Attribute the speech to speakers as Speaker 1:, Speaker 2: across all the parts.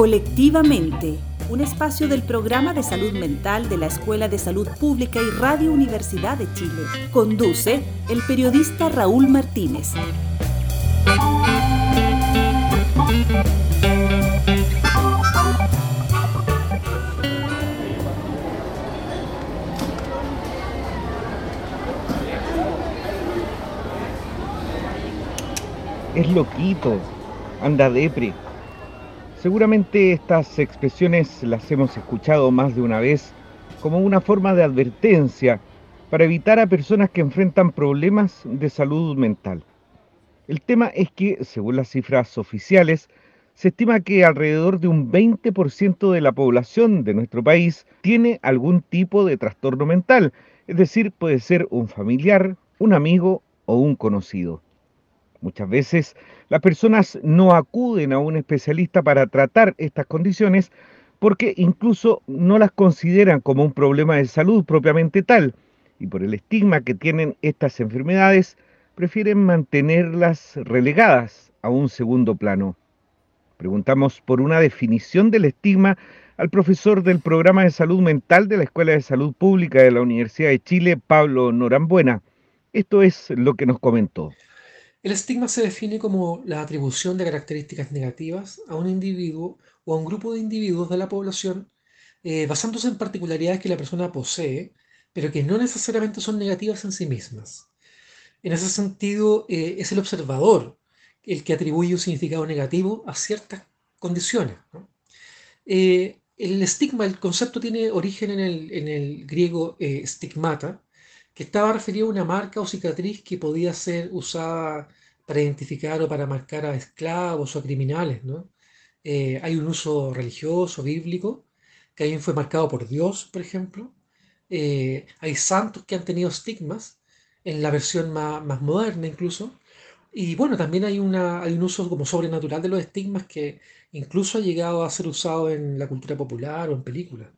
Speaker 1: Colectivamente, un espacio del programa de salud mental de la Escuela de Salud Pública y Radio Universidad de Chile. Conduce el periodista Raúl Martínez.
Speaker 2: Es loquito, anda depre. Seguramente estas expresiones las hemos escuchado más de una vez como una forma de advertencia para evitar a personas que enfrentan problemas de salud mental. El tema es que, según las cifras oficiales, se estima que alrededor de un 20% de la población de nuestro país tiene algún tipo de trastorno mental, es decir, puede ser un familiar, un amigo o un conocido. Muchas veces las personas no acuden a un especialista para tratar estas condiciones porque incluso no las consideran como un problema de salud propiamente tal y por el estigma que tienen estas enfermedades prefieren mantenerlas relegadas a un segundo plano. Preguntamos por una definición del estigma al profesor del programa de salud mental de la Escuela de Salud Pública de la Universidad de Chile, Pablo Norambuena. Esto es lo que nos comentó.
Speaker 3: El estigma se define como la atribución de características negativas a un individuo o a un grupo de individuos de la población eh, basándose en particularidades que la persona posee, pero que no necesariamente son negativas en sí mismas. En ese sentido, eh, es el observador el que atribuye un significado negativo a ciertas condiciones. Eh, el estigma, el concepto tiene origen en el, griego stigmata, que estaba referido a una marca o cicatriz que podía ser usada para identificar o para marcar a esclavos o a criminales. ¿no? Eh, hay un uso religioso, bíblico, que también fue marcado por Dios, por ejemplo. Eh, hay santos que han tenido estigmas, en la versión más, moderna incluso. Y bueno, también hay un uso como sobrenatural de los estigmas que incluso ha llegado a ser usado en la cultura popular o en películas.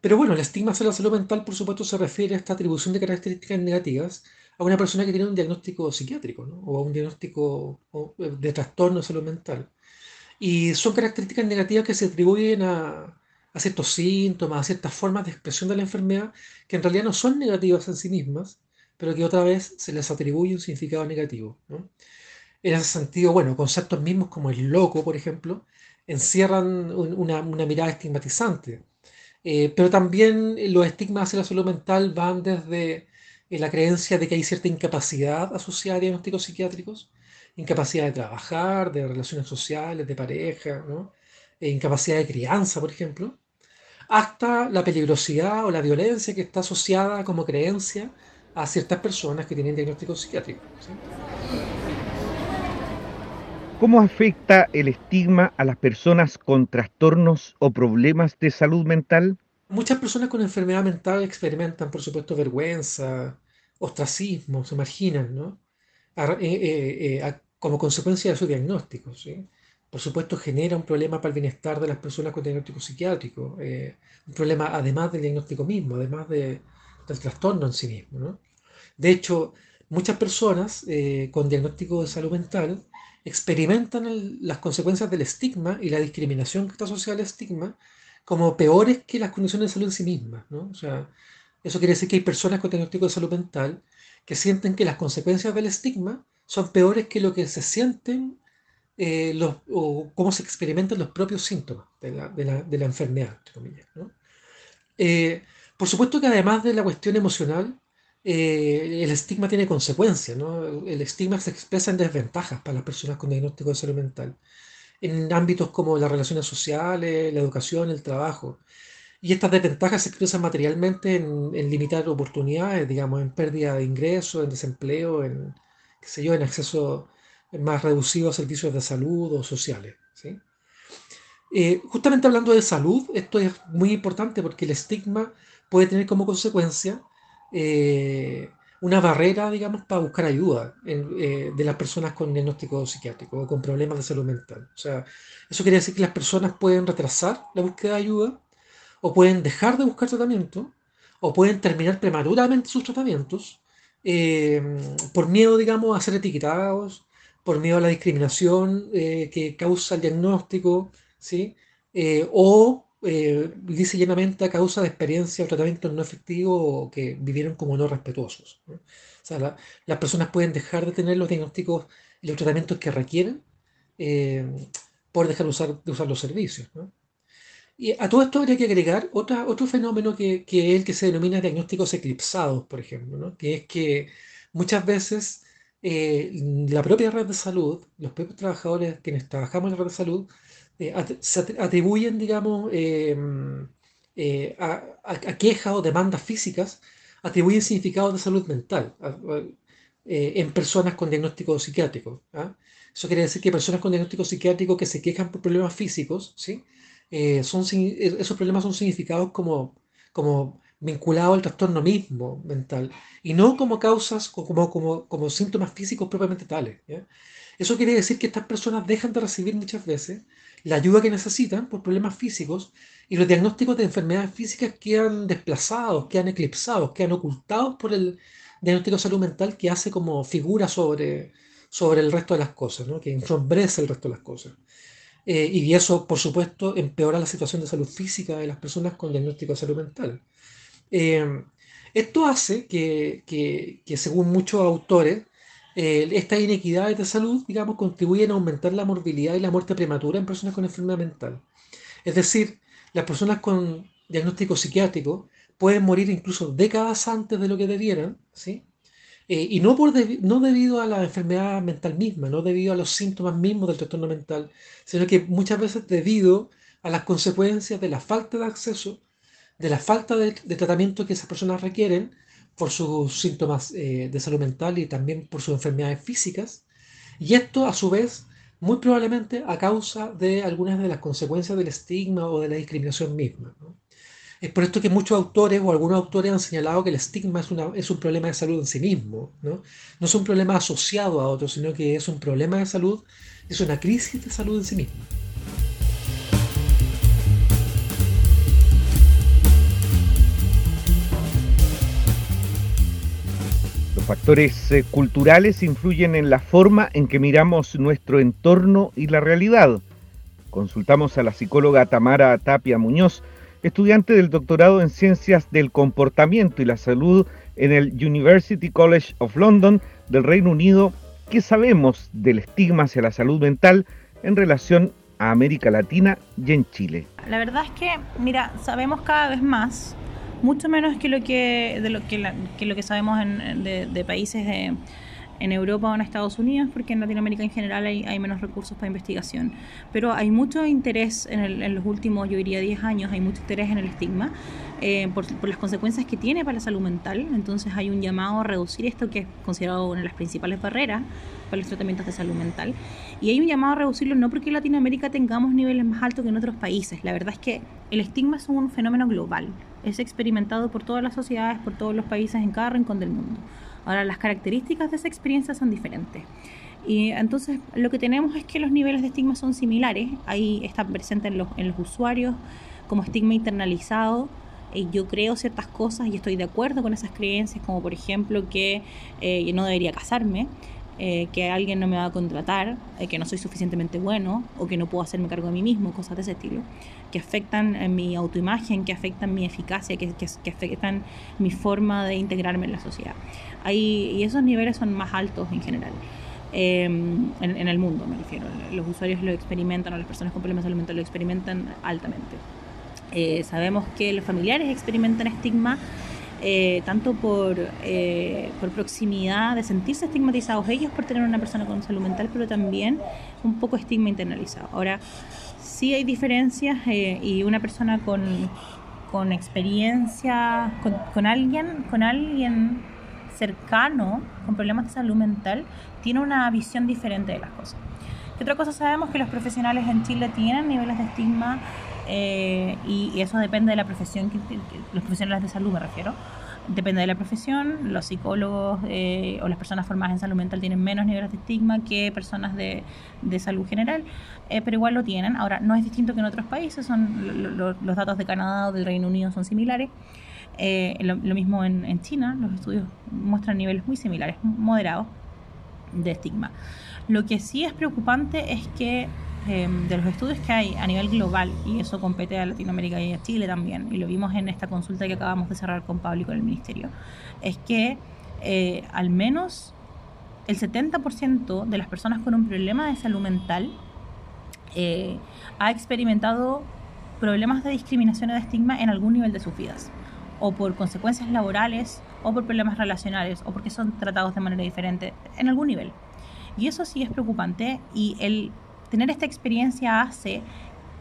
Speaker 3: Pero bueno, el estigma hacia la salud mental, por supuesto, se refiere a esta atribución de características negativas a una persona que tiene un diagnóstico psiquiátrico ¿no? o a un diagnóstico eh, de trastorno de salud mental. Y son características negativas que se atribuyen a, ciertos síntomas, a ciertas formas de expresión de la enfermedad que en realidad no son negativas en sí mismas, pero que otra vez se les atribuye un significado negativo. En ese sentido, bueno, conceptos mismos como el loco, por ejemplo, encierran una mirada estigmatizante eh, pero también los estigmas hacia la salud mental van desde eh, la creencia de que hay cierta incapacidad asociada a diagnósticos psiquiátricos, incapacidad de trabajar, de relaciones sociales, de pareja, ¿no? E incapacidad de crianza, por ejemplo, hasta la peligrosidad o la violencia que está asociada como creencia a ciertas personas que tienen diagnósticos psiquiátricos.
Speaker 2: ¿Cómo afecta el estigma a las personas con trastornos o problemas de salud mental?
Speaker 3: Muchas personas con enfermedad mental experimentan, por supuesto, vergüenza, ostracismo, se marginan, ¿no? Eh, eh, eh, como consecuencia de su diagnóstico. ¿sí? Por supuesto, genera un problema para el bienestar de las personas con diagnóstico psiquiátrico, un problema además del diagnóstico mismo, además de, del trastorno en sí mismo. ¿no? De hecho, muchas personas con diagnóstico de salud mental experimentan las consecuencias del estigma y la discriminación que está asociada al estigma como peores que las condiciones de salud en sí mismas. ¿no? O sea, eso quiere decir que hay personas con diagnóstico de salud mental que sienten que las consecuencias del estigma son peores que lo que se sienten eh, los, o cómo se experimentan los propios síntomas de la, de la, de la enfermedad, ¿no? eh, por supuesto que además de la cuestión emocional, eh, el estigma tiene consecuencias, ¿no? El estigma se expresa en desventajas para las personas con diagnóstico de salud mental, en ámbitos como las relaciones sociales, la educación, el trabajo. Y estas desventajas se expresan materialmente en, limitar oportunidades, digamos, en pérdida de ingresos, en desempleo, en, qué sé yo, en acceso más reducido a servicios de salud o sociales. Eh, justamente hablando de salud, esto es muy importante porque el estigma puede tener como consecuencia eh, una barrera, digamos, para buscar ayuda eh, de las personas con diagnóstico psiquiátrico o con problemas de salud mental. O sea, eso quiere decir que las personas pueden retrasar la búsqueda de ayuda o pueden dejar de buscar tratamiento o pueden terminar prematuramente sus tratamientos eh, por miedo, digamos, a ser etiquetados, por miedo a la discriminación que causa el diagnóstico, ¿sí? O eh, dice llanamente a causa de experiencias o tratamientos no efectivos que vivieron como no respetuosos. O sea, las personas pueden dejar de tener los diagnósticos y los tratamientos que requieren eh, por dejar de usar, los servicios. Y a todo esto habría que agregar otra, otro fenómeno que, que, es el que se denomina diagnósticos eclipsados, por ejemplo, que es que muchas veces eh, la propia red de salud, los propios trabajadores quienes trabajamos en la red de salud, eh, atribuyen, digamos, em, eh, a, quejas o demandas físicas, atribuyen significados de salud mental en personas con diagnóstico psiquiátrico. ¿ah? Eso quiere decir que personas con diagnóstico psiquiátrico que se quejan por problemas físicos, ¿sí? son, esos problemas son significados como, como vinculado al trastorno mismo mental y no como causas o como, como, como síntomas físicos propiamente tales. Eso quiere decir que estas personas dejan de recibir muchas veces la ayuda que necesitan por problemas físicos y los diagnósticos de enfermedades físicas quedan desplazados, quedan eclipsados, quedan ocultados por el diagnóstico de salud mental que hace como figura sobre, sobre el resto de las cosas, ¿no? que ensombrece el resto de las cosas. Eh, y eso, por supuesto, empeora la situación de salud física de las personas con diagnóstico de salud mental. Eh, esto hace que, que, según muchos autores, eh, estas inequidades de salud, digamos, contribuyen a aumentar la morbilidad y la muerte prematura en personas con enfermedad mental. Es decir, las personas con diagnóstico psiquiátrico pueden morir incluso décadas antes de lo que debieran, ¿sí? Eh, y no, por no debido a la enfermedad mental misma, no debido a los síntomas mismos del trastorno mental, sino que muchas veces debido a las consecuencias de la falta de acceso de la falta de, tratamiento que esas personas requieren por sus síntomas eh, de salud mental y también por sus enfermedades físicas. Y esto, a su vez, muy probablemente a causa de algunas de las consecuencias del estigma o de la discriminación misma. Es por esto que muchos autores o algunos autores han señalado que el estigma es, una, es un problema de salud en sí mismo. ¿no? no es un problema asociado a otro, sino que es un problema de salud, es una crisis de salud en sí misma.
Speaker 2: Factores eh, culturales influyen en la forma en que miramos nuestro entorno y la realidad. Consultamos a la psicóloga Tamara Tapia Muñoz, estudiante del doctorado en Ciencias del Comportamiento y la Salud en el University College of London del Reino Unido, qué sabemos del estigma hacia la salud mental en relación a América Latina y en Chile.
Speaker 4: La verdad es que, mira, sabemos cada vez más mucho menos que lo que, de lo que, lo que sabemos en, de, de, países de, en Europa o en Estados Unidos, porque en Latinoamérica en general hay, hay menos recursos para investigación. Pero hay mucho interés en, en, los últimos, yo diría, 10 años, hay mucho interés en el estigma eh, por, por, las consecuencias que tiene para la salud mental. Entonces hay un llamado a reducir esto, que es considerado una de las principales barreras para los tratamientos de salud mental. Y hay un llamado a reducirlo no porque en Latinoamérica tengamos niveles más altos que en otros países. La verdad es que el estigma es un fenómeno global. Es experimentado por todas las sociedades, por todos los países, en cada rincón del mundo. Ahora, las características de esa experiencia son diferentes. Y entonces lo que tenemos es que los niveles de estigma son similares. Ahí están presentes en los, usuarios como estigma internalizado. Yo creo ciertas cosas y estoy de acuerdo con esas creencias, como por ejemplo que eh, no debería casarme, eh, que alguien no me va a contratar, eh, que no soy suficientemente bueno o que no puedo hacerme cargo de mí mismo, cosas de ese estilo, que afectan en mi autoimagen, que afectan mi eficacia, que, que, afectan mi forma de integrarme en la sociedad. Ahí, y esos niveles son más altos en general. Em, en, el mundo, me refiero. Los usuarios lo experimentan o las personas con problemas de salud lo experimentan altamente. Eh, sabemos que los familiares experimentan estigma eh, tanto por, eh, por proximidad, de sentirse estigmatizados ellos por tener una persona con salud mental, pero también un poco estigma internalizado. Ahora, sí hay diferencias eh, y una persona con, con experiencia, con, con, alguien, con alguien cercano, con problemas de salud mental, tiene una visión diferente de las cosas. ¿Qué otra cosa sabemos? Que los profesionales en Chile tienen niveles de estigma eh, y, eso depende de la profesión, los profesionales de salud me refiero. Depende de la profesión, los psicólogos eh, o las personas formadas en salud mental tienen menos niveles de estigma que personas de, de salud general, eh, pero igual lo tienen. Ahora, no es distinto que en otros países, son los datos de Canadá o del Reino Unido son similares. Lo, lo, mismo en, en China, los estudios muestran niveles muy similares, moderados de estigma. Lo que sí es preocupante es que em, de los estudios que hay a nivel global, y eso compete a Latinoamérica y a Chile también, y lo vimos en esta consulta que acabamos de cerrar con Pablo y con el Ministerio, es que eh, al menos el 70% de las personas con un problema de salud mental eh, ha experimentado problemas de discriminación o de estigma en algún nivel de sus vidas, o por consecuencias laborales, o por problemas relacionales, o porque son tratados de manera diferente, en algún nivel. Y eso sí es preocupante y el tener esta experiencia hace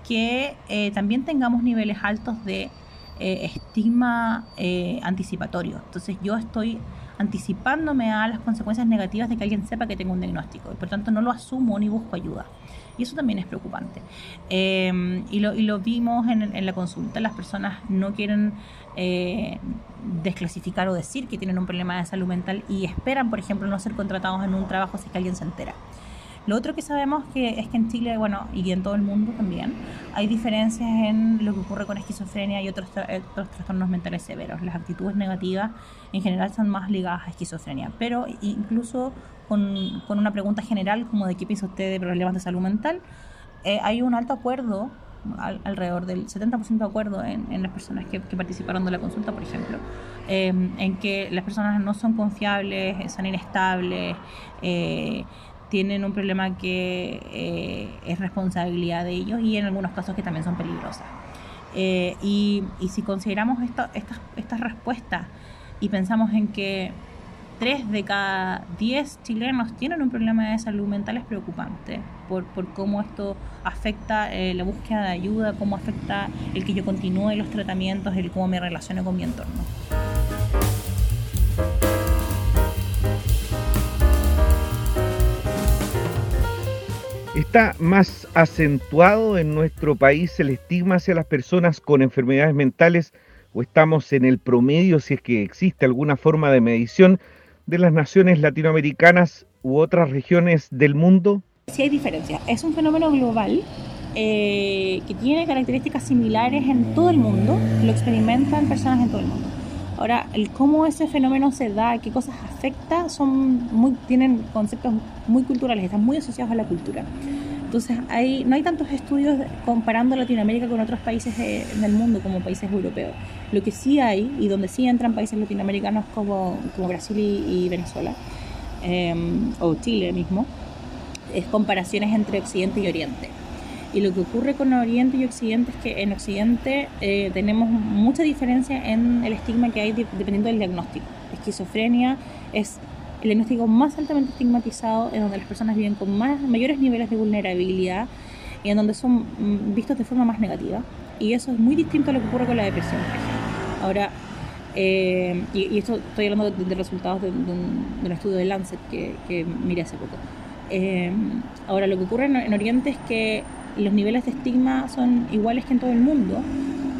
Speaker 4: que eh, también tengamos niveles altos de eh, estigma eh, anticipatorio. Entonces yo estoy anticipándome a las consecuencias negativas de que alguien sepa que tengo un diagnóstico y por tanto no lo asumo ni busco ayuda. Y eso también es preocupante. Em, y, lo, vimos en, la consulta, las personas no quieren eh, desclasificar o decir que tienen un problema de salud mental y esperan, por ejemplo, no ser contratados en un trabajo si que alguien se entera. Lo otro que sabemos que es que en Chile, bueno, y en todo el mundo también, hay diferencias en lo que ocurre con esquizofrenia y otros, otros trastornos mentales severos. Las actitudes negativas en general son más ligadas a esquizofrenia, pero incluso con, con una pregunta general como de qué piensa usted de problemas de salud mental, eh, hay un alto acuerdo alrededor del 70% de acuerdo en, en las personas que, que, participaron de la consulta, por ejemplo, eh, en que las personas no son confiables, son inestables, eh, tienen un problema que eh, es responsabilidad de ellos y en algunos casos que también son peligrosas. Eh, y, y, si consideramos esta, estas, estas respuestas y pensamos en que 3 de cada 10 chilenos tienen un problema de salud mental es preocupante por, por cómo esto afecta eh, la búsqueda de ayuda, cómo afecta el que yo continúe los tratamientos, el cómo me relaciono con mi entorno.
Speaker 2: Está más acentuado en nuestro país el estigma hacia las personas con enfermedades mentales o estamos en el promedio, si es que existe alguna forma de medición, de las naciones latinoamericanas u otras regiones del mundo?
Speaker 4: Sí hay diferencias. Es un fenómeno global eh, que tiene características similares en todo el mundo, lo experimentan personas en todo el mundo. Ahora, el cómo ese fenómeno se da, qué cosas afecta, son muy, tienen conceptos muy culturales, están muy asociados a la cultura. Entonces, hay, no hay tantos estudios comparando Latinoamérica con otros países de, del mundo como países europeos. Lo que sí hay, y donde sí entran países latinoamericanos como, como Brasil y, y Venezuela, eh, o Chile mismo, es comparaciones entre Occidente y Oriente. Y lo que ocurre con Oriente y Occidente es que en Occidente eh, tenemos mucha diferencia en el estigma que hay dependiendo del diagnóstico. Esquizofrenia es el diagnóstico más altamente estigmatizado, en donde las personas viven con más, mayores niveles de vulnerabilidad y en donde son mm, vistos de forma más negativa. Y eso es muy distinto a lo que ocurre con la depresión. Ahora, eh, y, y, esto estoy hablando de, de resultados de, de, un, de, un, estudio de Lancet que, que miré hace poco. Eh, ahora, lo que ocurre en, en Oriente es que los niveles de estigma son iguales que en todo el mundo,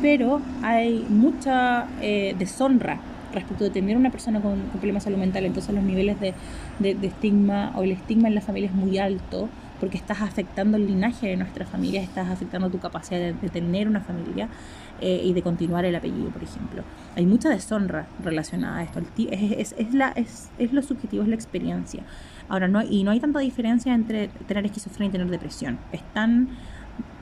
Speaker 4: pero hay mucha eh, deshonra respecto de tener una persona con, con, problemas salud mental, entonces los niveles de, de, estigma o el estigma en la familia es muy alto porque estás afectando el linaje de nuestra familia, estás afectando tu capacidad de, tener una familia eh, y de continuar el apellido, por ejemplo. Hay mucha deshonra relacionada a esto, es, es, la, es lo subjetivo, es la experiencia. Ahora, no, y no hay tanta diferencia entre tener esquizofrenia y tener depresión. Es tan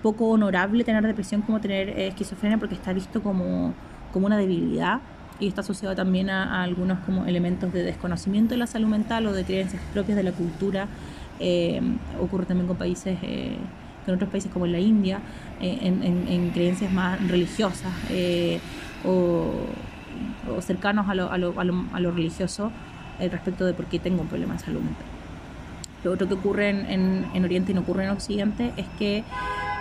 Speaker 4: poco honorable tener depresión como tener eh, esquizofrenia porque está visto como, como una debilidad y está asociado también a, algunos como elementos de desconocimiento de la salud mental o de creencias propias de la cultura. Eh, ocurre también con países, eh, con otros países como la India, en, en, en, creencias más religiosas o, o, cercanos a lo, a lo, a lo, lo religioso respecto de por qué tengo un problema de salud mental. Lo otro que ocurre en, en, en, Oriente y no ocurre en Occidente es que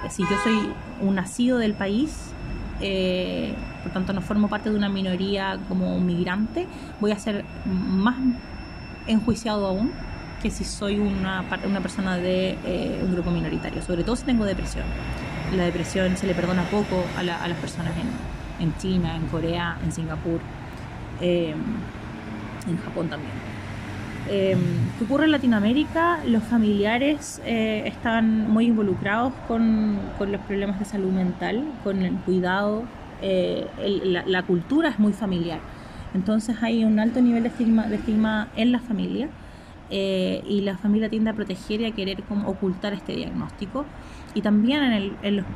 Speaker 4: si yo soy un nacido del país, eh, por tanto no formo parte de una minoría como migrante, voy a ser más enjuiciado aún que si soy una, una persona de eh, un grupo minoritario, sobre todo si tengo depresión. La depresión se le perdona poco a, la, a las personas en, en, China, en Corea, en Singapur, eh, en Japón también. Eh, ¿Qué ocurre en Latinoamérica? Los familiares eh, están muy involucrados con, con, los problemas de salud mental, con el cuidado, eh, el, la, la, cultura es muy familiar. Entonces hay un alto nivel de estigma, de estigma en la familia eh, y la familia tiende a proteger y a querer como ocultar este diagnóstico. Y también en el, en los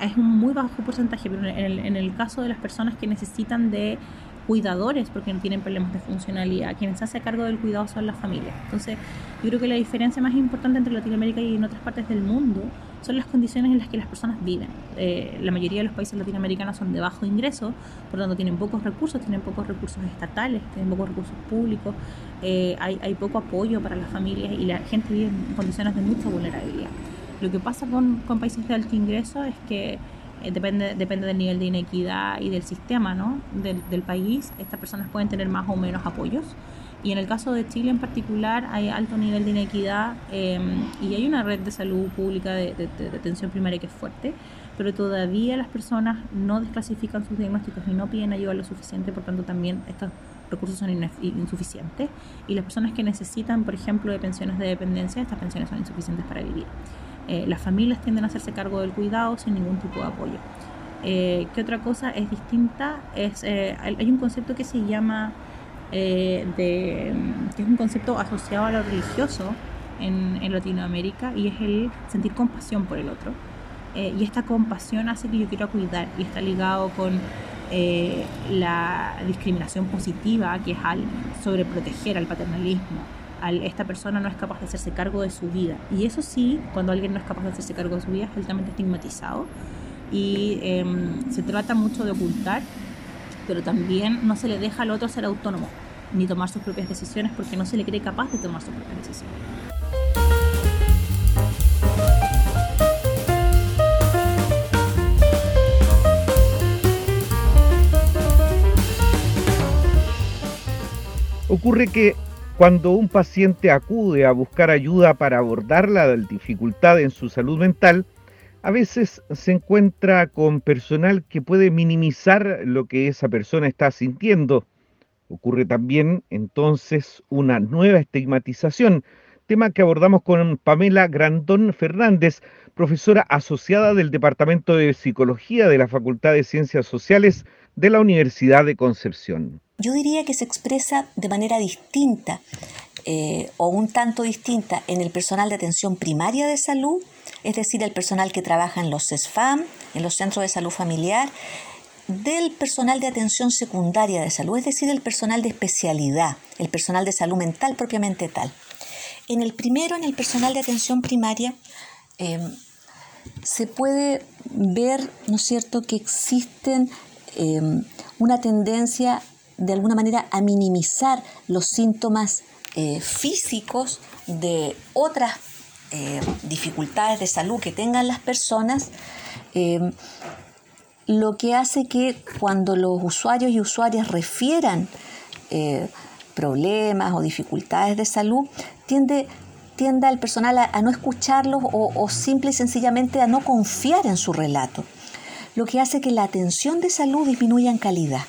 Speaker 4: es un muy bajo porcentaje, pero en el, en el caso de las personas que necesitan de cuidadores porque no tienen problemas de funcionalidad. Quienes se hace cargo del cuidado son las familias. Entonces, yo creo que la diferencia más importante entre Latinoamérica y en otras partes del mundo son las condiciones en las que las personas viven. Eh, la mayoría de los países latinoamericanos son de bajo ingreso, por lo tanto tienen pocos recursos, tienen pocos recursos estatales, tienen pocos recursos públicos, eh, hay, hay poco apoyo para las familias y la gente vive en condiciones de mucha vulnerabilidad. Lo que pasa con, con países de alto ingreso es que depende, depende del nivel de inequidad y del sistema ¿no? del, del, país, estas personas pueden tener más o menos apoyos. Y en el caso de Chile en particular hay alto nivel de inequidad em, y hay una red de salud pública de, de, atención primaria que es fuerte, pero todavía las personas no desclasifican sus diagnósticos y no piden ayuda lo suficiente, por tanto también estos recursos son insuficientes. Y las personas que necesitan, por ejemplo, de pensiones de dependencia, estas pensiones son insuficientes para vivir. Eh, las familias tienden a hacerse cargo del cuidado sin ningún tipo de apoyo. Eh, ¿Qué otra cosa es distinta? Es, eh, hay un concepto que se llama, de, que es un concepto asociado a lo religioso en, en, Latinoamérica y es el sentir compasión por el otro. y esta compasión hace que yo quiera cuidar y está ligado con la discriminación positiva, que es al sobreproteger al paternalismo, esta persona no es capaz de hacerse cargo de su vida. Y eso sí, cuando alguien no es capaz de hacerse cargo de su vida, es altamente estigmatizado. Y em, se trata mucho de ocultar, pero también no se le deja al otro ser autónomo, ni tomar sus propias decisiones porque no se le cree capaz de tomar sus propias decisiones.
Speaker 2: Ocurre que cuando un paciente acude a buscar ayuda para abordar la dificultad en su salud mental, a veces se encuentra con personal que puede minimizar lo que esa persona está sintiendo. Ocurre también entonces una nueva estigmatización, tema que abordamos con Pamela Grandón Fernández, profesora asociada del Departamento de Psicología de la Facultad de Ciencias Sociales de la Universidad de Concepción
Speaker 5: yo diría que se expresa de manera distinta eh, o un tanto distinta en el personal de atención primaria de salud, es decir, el personal que trabaja en los CESFAM, en los centros de salud familiar, del personal de atención secundaria de salud, es decir, el personal de especialidad, el personal de salud mental propiamente tal. En el primero, en el personal de atención primaria, em, se puede ver, ¿no es cierto?, que existen em, una tendencia de alguna manera a minimizar los síntomas eh, físicos de otras eh, dificultades de salud que tengan las personas, eh, lo que hace que cuando los usuarios y usuarias refieran problemas o dificultades de salud, tiende, tienda el personal a, no escucharlos o, o simple y sencillamente a no confiar en su relato, lo que hace que la atención de salud disminuya en calidad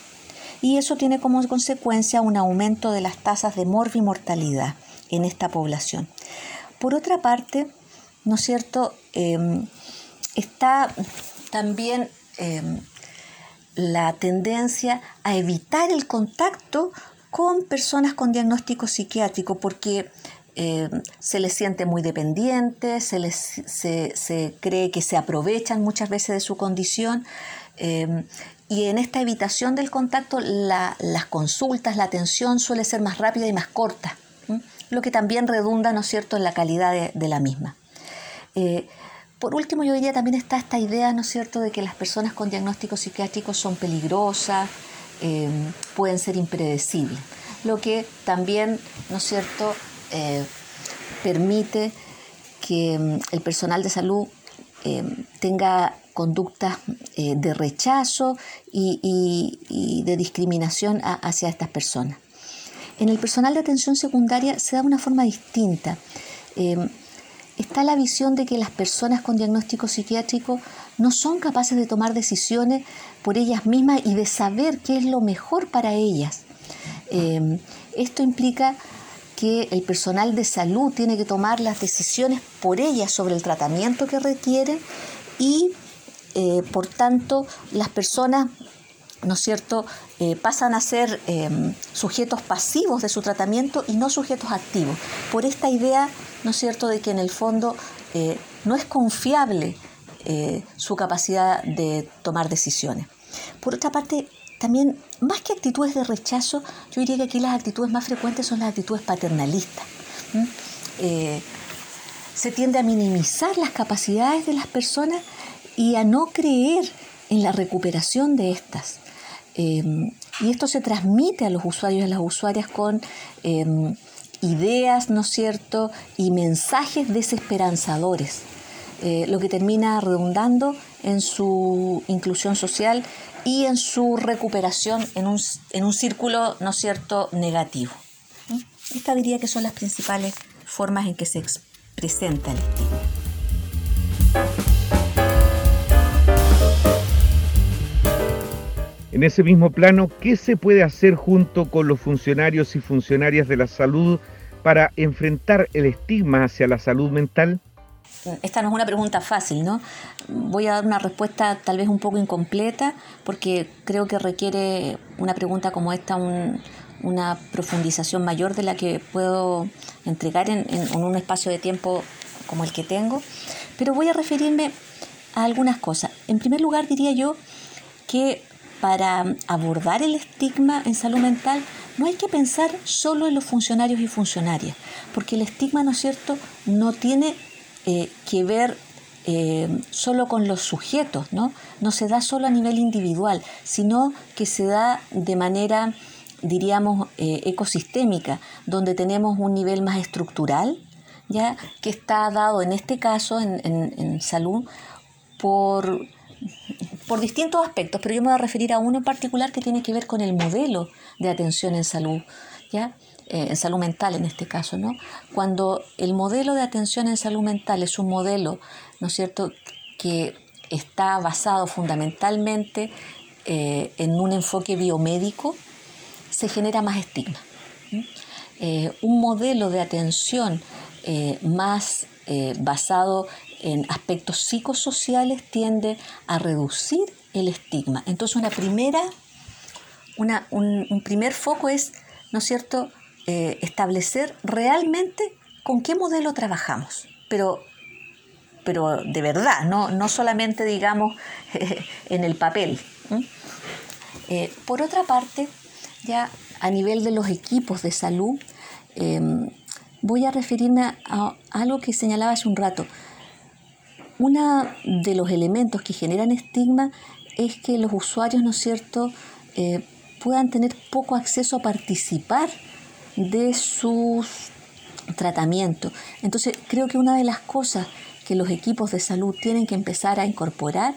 Speaker 5: y eso tiene como consecuencia un aumento de las tasas de morbimortalidad en esta población. Por otra parte, ¿no es cierto? Em, está también em, la tendencia a evitar el contacto con personas con diagnóstico psiquiátrico porque em, se les siente muy dependientes, se, les, se, cree que se aprovechan muchas veces de su condición y en esta evitación del contacto las consultas, la atención suele ser más rápida y más corta, lo que también redunda, ¿no es cierto?, en la calidad de, la misma. Eh, por último, yo diría también está esta idea, ¿no es cierto?, de que las personas con diagnósticos psiquiátricos son peligrosas, eh, pueden ser impredecibles, lo que también, ¿no es cierto?, eh, permite que mm, el personal de salud tenga conductas eh, de rechazo y, de discriminación hacia estas personas. En el personal de atención secundaria se da una forma distinta. Está la visión de que las personas con diagnóstico psiquiátrico no son capaces de tomar decisiones por ellas mismas y de saber qué es lo mejor para ellas. Esto implica que el personal de salud tiene que tomar las decisiones por ellas sobre el tratamiento que requieren y eh, por tanto, las personas ¿no es cierto?, eh, pasan a ser em, sujetos pasivos de su tratamiento y no sujetos activos, por esta idea, ¿no es cierto?, de que en el fondo eh, no es confiable su capacidad de tomar decisiones. Por otra parte, también, más que actitudes de rechazo, yo diría que aquí las actitudes más frecuentes son las actitudes paternalistas. se tiende a minimizar las capacidades de las personas y a no creer en la recuperación de estas. Em, y esto se transmite a los usuarios y a las usuarias con em, ideas, ¿no es cierto?, y mensajes desesperanzadores, eh, lo que termina redundando en su inclusión social y en su recuperación en un, en un círculo, ¿no cierto?, negativo. ¿Mm? Estas diría que son las principales formas en que se presenta el estigma.
Speaker 2: En ese mismo plano, ¿qué se puede hacer junto con los funcionarios y funcionarias de la salud para enfrentar el estigma hacia la salud mental?
Speaker 5: Esta no es una pregunta fácil, ¿no? Voy a dar una respuesta tal vez un poco incompleta porque creo que requiere una pregunta como esta una profundización mayor de la que puedo entregar en un espacio de tiempo como el que tengo. Pero voy a referirme a algunas cosas. En primer lugar, diría yo que para abordar el estigma en salud mental no hay que pensar solo en los funcionarios y funcionarias, porque el estigma, ¿no es cierto?, no tiene eh, que ver eh, solo con los sujetos, ¿no? No se da solo a nivel individual, sino que se da de manera, diríamos, eh, ecosistémica, donde tenemos un nivel más estructural, ya que está dado en este caso en, en salud por por distintos aspectos, pero yo me voy a referir a uno en particular que tiene que ver con el modelo de atención en salud, ¿ya? Eh, en salud mental en este caso, ¿no? Cuando el modelo de atención en salud mental es un modelo, ¿no es cierto?, que está basado fundamentalmente eh, en un enfoque biomédico, se genera más estigma. Eh, un modelo de atención más basado en aspectos psicosociales tiende a reducir el estigma. Entonces una primera, un, primer foco es, ¿no es cierto?, eh, establecer realmente con qué modelo trabajamos, pero, pero de verdad, no, no solamente, digamos, en el papel. Eh, por otra parte, ya a nivel de los equipos de salud, em, voy a referirme a algo que señalaba hace un rato. Uno de los elementos que generan estigma es que los usuarios, ¿no es cierto?, eh, puedan tener poco acceso a participar de sus tratamientos. Entonces, creo que una de las cosas que los equipos de salud tienen que empezar a incorporar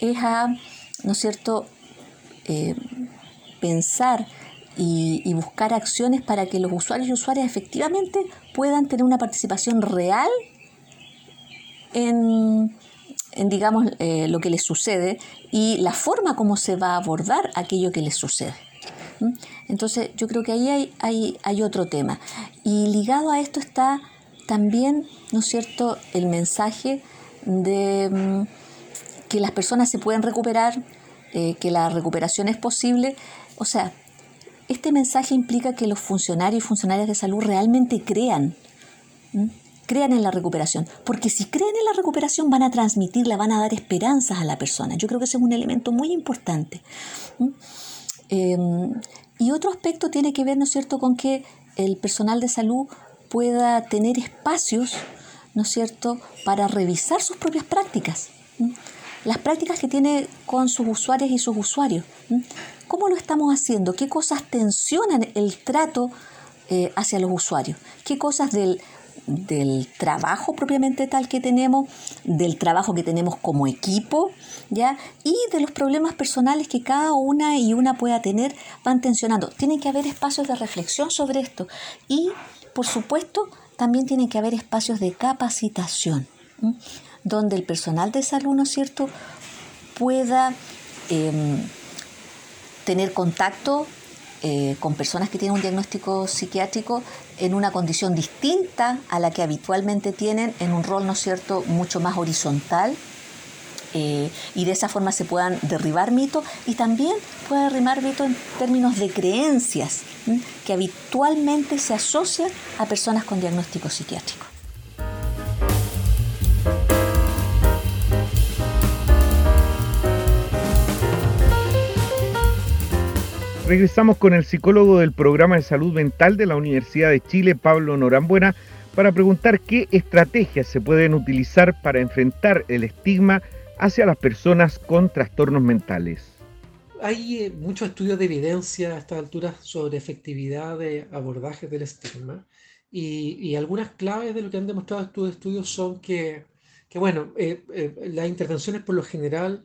Speaker 5: es a, ¿no es cierto?, eh, pensar y, buscar acciones para que los usuarios y usuarias efectivamente puedan tener una participación real en, digamos, eh, lo que les sucede y la forma como se va a abordar aquello que les sucede. Entonces, yo creo que ahí hay, otro tema. Y ligado a esto está también, ¿no es cierto?, el mensaje de mm, que las personas se pueden recuperar, eh, que la recuperación es posible. O sea, este mensaje implica que los funcionarios y funcionarias de salud realmente crean crean en la recuperación, porque si creen en la recuperación van a transmitirla, van a dar esperanzas a la persona. Yo creo que ese es un elemento muy importante. Em, y otro aspecto tiene que ver, ¿no es cierto?, con que el personal de salud pueda tener espacios, ¿no es cierto?, para revisar sus propias prácticas. Las prácticas que tiene con sus usuarios y sus usuarios. ¿Cómo lo estamos haciendo? ¿Qué cosas tensionan el trato eh, hacia los usuarios? ¿Qué cosas del del trabajo propiamente tal que tenemos, del trabajo que tenemos como equipo, ¿ya? Y de los problemas personales que cada una y una pueda tener, van tensionando. Tiene que haber espacios de reflexión sobre esto y, por supuesto, también tienen que haber espacios de capacitación, donde el personal de salud, ¿no cierto?, pueda em, tener contacto eh, con personas que tienen un diagnóstico psiquiátrico en una condición distinta a la que habitualmente tienen, en un rol, ¿no es cierto?, mucho más horizontal, y de esa forma se puedan derribar mitos y también puede derribar mitos en términos de creencias que habitualmente se asocian a personas con diagnóstico psiquiátrico.
Speaker 2: Regresamos con el psicólogo del programa de salud mental de la Universidad de Chile, Pablo Norambuena, para preguntar qué estrategias se pueden utilizar para enfrentar el estigma hacia las personas con trastornos mentales.
Speaker 3: Hay eh, muchos estudios de evidencia a estas alturas sobre efectividad de abordaje del estigma y, algunas claves de lo que han demostrado estos estudios son que, bueno, eh, eh, las intervenciones por lo general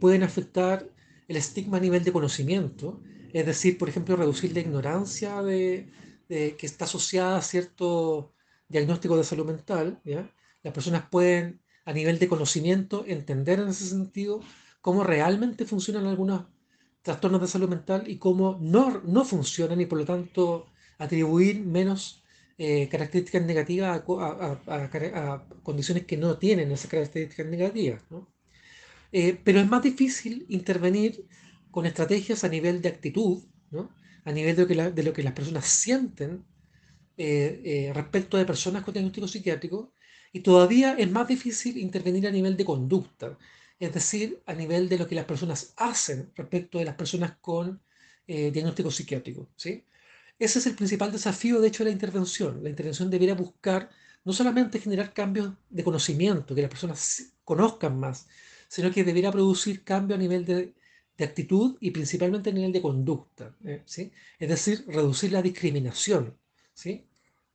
Speaker 3: pueden afectar el estigma a nivel de conocimiento, es decir, por ejemplo, reducir la ignorancia de, que está asociada a cierto diagnóstico de salud mental. Las personas pueden, a nivel de conocimiento, entender en ese sentido cómo realmente funcionan algunos trastornos de salud mental y cómo no, no funcionan y por lo tanto atribuir menos eh, características negativas a, condiciones que no tienen esas características negativas. Eh, pero es más difícil intervenir con estrategias a nivel de actitud, a nivel de lo que, de lo que las personas sienten eh, eh, respecto de personas con diagnóstico psiquiátrico, y todavía es más difícil intervenir a nivel de conducta, es decir, a nivel de lo que las personas hacen respecto de las personas con eh, diagnóstico psiquiátrico. ¿sí? Ese es el principal desafío, de hecho, de la intervención. La intervención debería buscar no solamente generar cambios de conocimiento, que las personas conozcan más, sino que debería producir cambio a nivel de de actitud y principalmente a nivel de conducta. ¿eh? ¿sí? Es decir, reducir la discriminación ¿sí?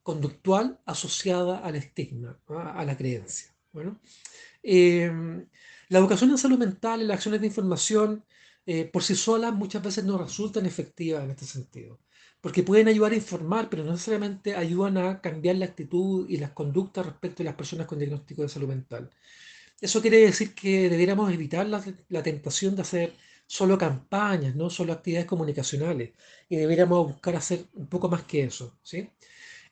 Speaker 3: Conductual asociada al estigma, a la creencia. Bueno, em, la educación en salud mental y las acciones de información eh, por sí solas muchas veces no resultan efectivas en este sentido, porque pueden ayudar a informar, pero no necesariamente ayudan a cambiar la actitud y las conductas respecto a las personas con diagnóstico de salud mental. Eso quiere decir que debiéramos evitar la, la tentación de hacer solo campañas, no solo actividades comunicacionales. Y deberíamos buscar hacer un poco más que eso. ¿sí?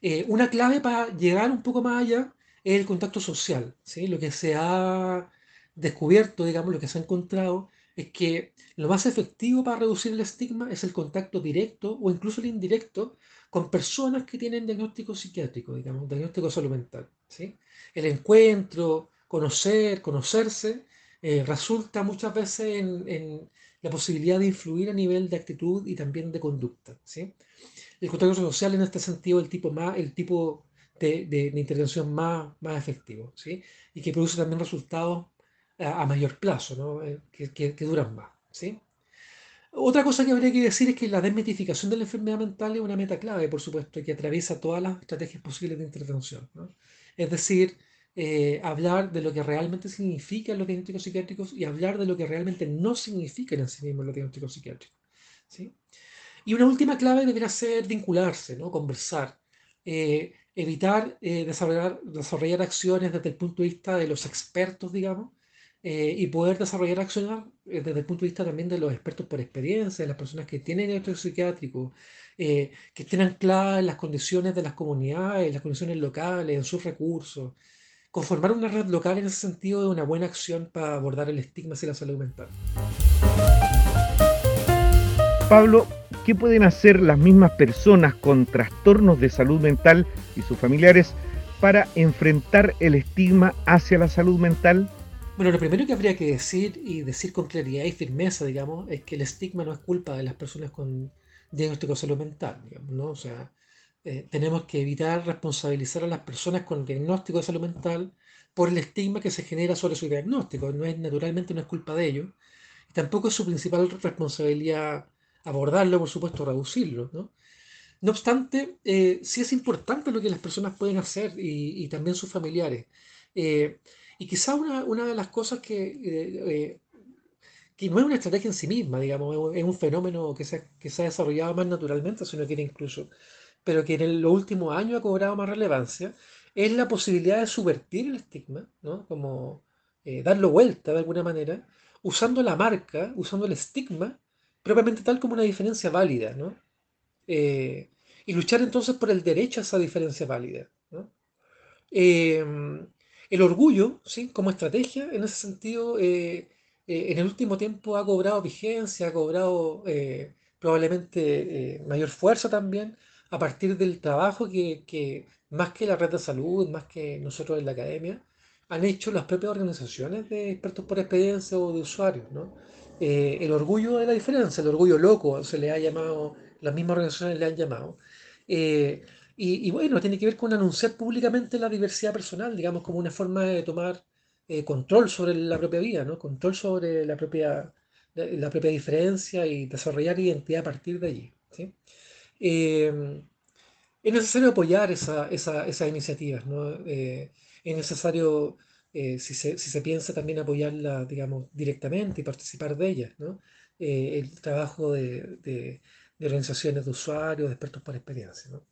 Speaker 3: Eh, una clave para llegar un poco más allá es el contacto social. ¿sí? Lo que se ha descubierto, digamos, lo que se ha encontrado es que lo más efectivo para reducir el estigma es el contacto directo o incluso el indirecto con personas que tienen diagnóstico psiquiátrico, digamos, diagnóstico salud mental. ¿sí? El encuentro, conocer, conocerse, eh, resulta muchas veces en, la posibilidad de influir a nivel de actitud y también de conducta. ¿sí? El contacto social en este sentido el tipo, más, el tipo de, intervención más, más efectivo ¿sí? y que produce también resultados a, mayor plazo, ¿no? Eh, que, duran más. ¿sí? Otra cosa que habría que decir es que la desmitificación de la enfermedad mental es una meta clave, por supuesto, que atraviesa todas las estrategias posibles de intervención. ¿no? Es decir, eh, hablar de lo que realmente significan los diagnósticos psiquiátricos y hablar de lo que realmente no significan en sí mismos los diagnósticos psiquiátricos. ¿sí? Y una última clave debería ser vincularse, ¿no? conversar, eh, evitar eh, desarrollar, desarrollar acciones desde el punto de vista de los expertos, digamos, y poder desarrollar acciones desde el punto de vista también de los expertos por experiencia, de las personas que tienen diagnóstico psiquiátrico, que estén ancladas en las condiciones de las comunidades, las condiciones locales, en sus recursos, Conformar una red local en ese sentido es una buena acción para abordar el estigma hacia la salud mental.
Speaker 2: Pablo, ¿qué pueden hacer las mismas personas con trastornos de salud mental y sus familiares para enfrentar el estigma hacia la salud mental?
Speaker 3: Bueno, lo primero que habría que decir y decir con claridad y firmeza, digamos, es que el estigma no es culpa de las personas con diagnóstico de salud mental, digamos, ¿no? O sea, eh, tenemos que evitar responsabilizar a las personas con diagnóstico de salud mental por el estigma que se genera sobre su diagnóstico. No es, naturalmente no es culpa de ellos. Tampoco es su principal responsabilidad abordarlo, por supuesto, reducirlo. ¿no? No obstante, eh, sí es importante lo que las personas pueden hacer y, también sus familiares. Eh, y quizá una, una, de las cosas que, que no es una estrategia en sí misma, digamos, es un fenómeno que se, que se ha desarrollado más naturalmente, si uno quiere incluso pero que en los últimos años ha cobrado más relevancia, es la posibilidad de subvertir el estigma, ¿no? como eh, darlo vuelta de alguna manera, usando la marca, usando el estigma, propiamente tal como una diferencia válida, ¿no? Eh, y luchar entonces por el derecho a esa diferencia válida. Em, El orgullo, ¿sí? como estrategia, en ese sentido, eh, eh, en el último tiempo ha cobrado vigencia, ha cobrado eh, probablemente mayor fuerza también a partir del trabajo que, que, más que la red de salud, más que nosotros en la academia, han hecho las propias organizaciones de expertos por experiencia o de usuarios. ¿no? El orgullo de la diferencia, el orgullo loco, se le ha llamado, las mismas organizaciones le han llamado. Y, bueno, tiene que ver con anunciar públicamente la diversidad personal, digamos, como una forma de tomar eh, control sobre la propia vida, ¿no? Control sobre la propia, la, propia diferencia y desarrollar identidad a partir de allí. Em, es necesario apoyar esa, esas iniciativas, ¿no? Eh, es necesario, eh, si, se, si, se, piensa también apoyarla, digamos, directamente y participar de ellas, ¿no? el trabajo de, de, organizaciones de usuarios, de expertos por experiencia, ¿no?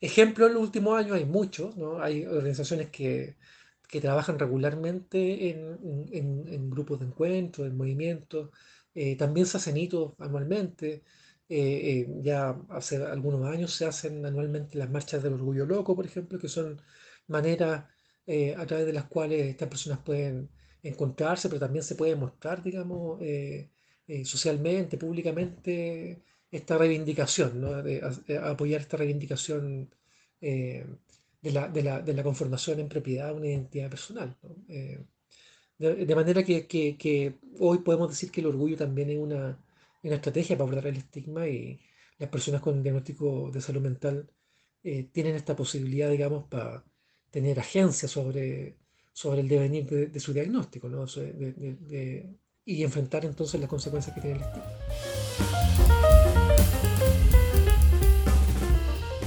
Speaker 3: Ejemplos en los últimos años hay muchos, ¿no? Hay organizaciones que, que trabajan regularmente en, en, grupos de encuentro, en movimientos. Eh, también se hacen hitos anualmente. Eh, eh, ya hace algunos años se hacen anualmente las marchas del orgullo loco, por ejemplo, que son maneras a través de las cuales estas personas pueden encontrarse, pero también se puede mostrar, digamos, socialmente, públicamente, esta reivindicación, ¿no? apoyar esta reivindicación eh, de, la, conformación en propiedad de una identidad personal. Eh, de, manera que, que, que, hoy podemos decir que el orgullo también es una, una, estrategia para abordar el estigma y las personas con diagnóstico de salud mental eh, tienen esta posibilidad, digamos, para tener agencia sobre, sobre el devenir de, su diagnóstico ¿no? y enfrentar entonces las consecuencias que tiene el estigma.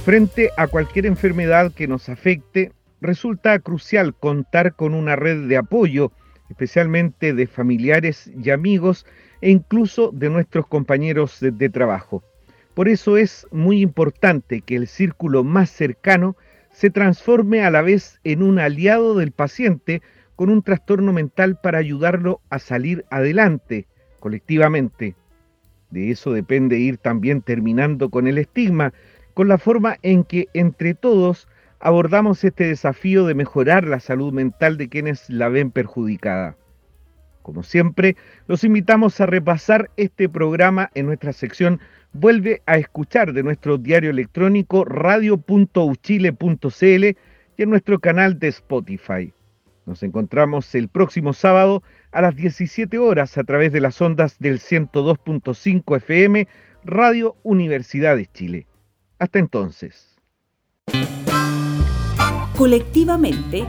Speaker 2: Frente a cualquier enfermedad que nos afecte, resulta crucial contar con una red de apoyo, especialmente de familiares y amigos e incluso de nuestros compañeros de, trabajo. Por eso es muy importante que el círculo más cercano se transforme a la vez en un aliado del paciente con un trastorno mental para ayudarlo a salir adelante colectivamente. De eso depende ir también terminando con el estigma, con la forma en que entre todos abordamos este desafío de mejorar la salud mental de quienes la ven perjudicada. Como siempre, los invitamos a repasar este programa en nuestra sección Vuelve a escuchar de nuestro diario electrónico radio.uchile.cl y en nuestro canal de Spotify. Nos encontramos el próximo sábado a las 17 horas a través de las ondas del 102.5 FM Radio Universidad de Chile. Hasta entonces.
Speaker 1: Colectivamente